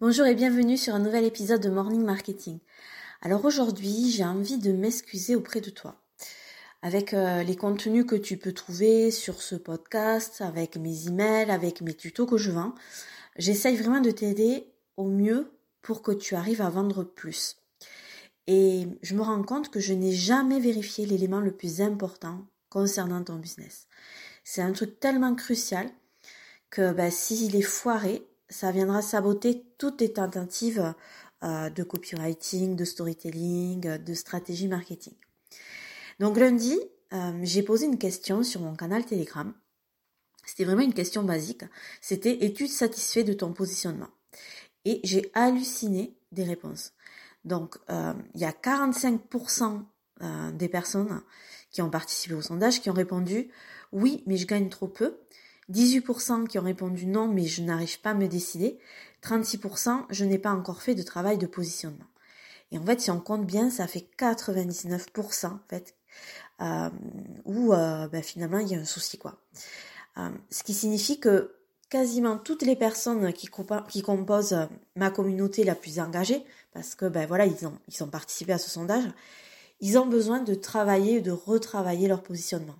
Bonjour et bienvenue sur un nouvel épisode de Morning Marketing. Alors aujourd'hui, j'ai envie de m'excuser auprès de toi. Avec euh, les contenus que tu peux trouver sur ce podcast, avec mes emails, avec mes tutos que je vends, j'essaye vraiment de t'aider au mieux pour que tu arrives à vendre plus. Et je me rends compte que je n'ai jamais vérifié l'élément le plus important concernant ton business. C'est un truc tellement crucial que bah, s'il est foiré, ça viendra saboter toutes tes tentatives euh, de copywriting, de storytelling, euh, de stratégie marketing. Donc lundi, euh, j'ai posé une question sur mon canal Telegram. C'était vraiment une question basique. C'était es-tu satisfait de ton positionnement? Et j'ai halluciné des réponses. Donc il y a 45% des personnes qui ont participé au sondage qui ont répondu oui, mais je gagne trop peu. 18% qui ont répondu non, mais je n'arrive pas à me décider. 36%, je n'ai pas encore fait de travail de positionnement. Et en fait, si on compte bien, ça fait 99% en fait, euh, où euh, ben, finalement il y a un souci quoi. Euh, ce qui signifie que quasiment toutes les personnes qui, composent ma communauté la plus engagée, parce que ben voilà, ils ont, ils ont participé à ce sondage, ils ont besoin de travailler, de retravailler leur positionnement.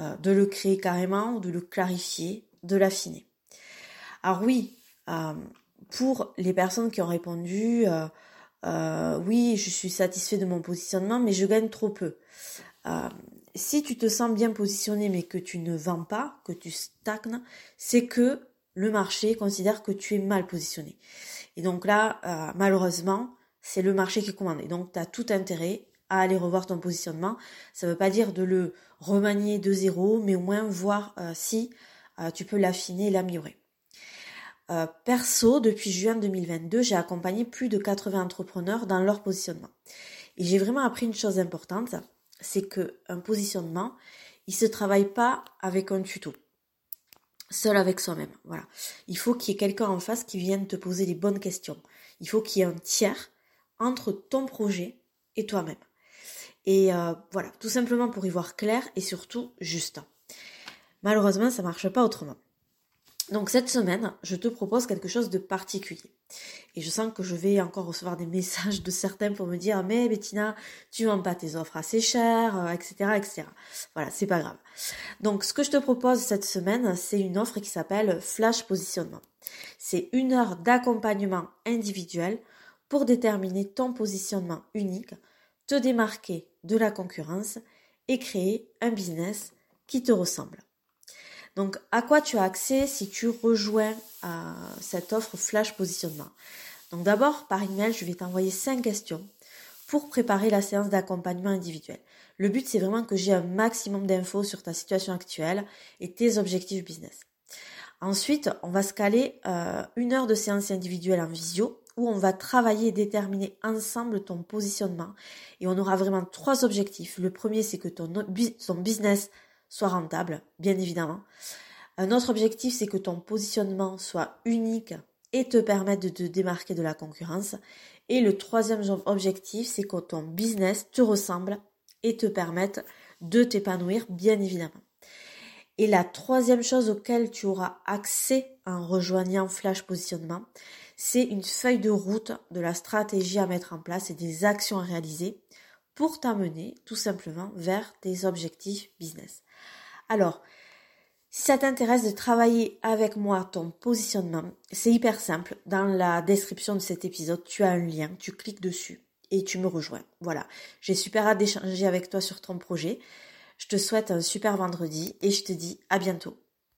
Euh, de le créer carrément, de le clarifier, de l'affiner. Alors oui, euh, pour les personnes qui ont répondu euh, oui, je suis satisfait de mon positionnement, mais je gagne trop peu. si tu te sens bien positionné mais que tu ne vends pas, que tu stagnes, c'est que le marché considère que tu es mal positionné. Et donc là, malheureusement, c'est le marché qui commande. Et donc, tu as tout intérêt à aller revoir ton positionnement. Ça ne veut pas dire de le remanier de zéro, mais au moins voir euh, si euh, tu peux l'affiner et l'améliorer. Euh, perso, depuis juin 2022, j'ai accompagné plus de 80 entrepreneurs dans leur positionnement. Et j'ai vraiment appris une chose importante, c'est que un positionnement, il se travaille pas avec un tuto, seul avec soi-même. Voilà. Il faut qu'il y ait quelqu'un en face qui vienne te poser les bonnes questions. Il faut qu'il y ait un tiers entre ton projet et toi-même. Et euh, voilà, tout simplement pour y voir clair et surtout juste. Malheureusement, ça marche pas autrement. Donc cette semaine, je te propose quelque chose de particulier. Et je sens que je vais encore recevoir des messages de certains pour me dire mais Bettina, tu vends pas tes offres assez chères, etc., euh, etc. Voilà, c'est pas grave. Donc ce que je te propose cette semaine, c'est une offre qui s'appelle Flash Positionnement. C'est une heure d'accompagnement individuel pour déterminer ton positionnement unique te démarquer de la concurrence et créer un business qui te ressemble. Donc, à quoi tu as accès si tu rejoins euh, cette offre flash positionnement? Donc, d'abord, par email, je vais t'envoyer cinq questions pour préparer la séance d'accompagnement individuel. Le but, c'est vraiment que j'ai un maximum d'infos sur ta situation actuelle et tes objectifs business. Ensuite, on va se caler euh, une heure de séance individuelle en visio on va travailler et déterminer ensemble ton positionnement. Et on aura vraiment trois objectifs. Le premier, c'est que ton, ton business soit rentable, bien évidemment. Un autre objectif, c'est que ton positionnement soit unique et te permette de te démarquer de la concurrence. Et le troisième objectif, c'est que ton business te ressemble et te permette de t'épanouir, bien évidemment. Et la troisième chose auquel tu auras accès en rejoignant Flash Positionnement, c'est une feuille de route de la stratégie à mettre en place et des actions à réaliser pour t'amener tout simplement vers tes objectifs business. Alors, si ça t'intéresse de travailler avec moi ton positionnement, c'est hyper simple. Dans la description de cet épisode, tu as un lien, tu cliques dessus et tu me rejoins. Voilà, j'ai super hâte d'échanger avec toi sur ton projet. Je te souhaite un super vendredi et je te dis à bientôt.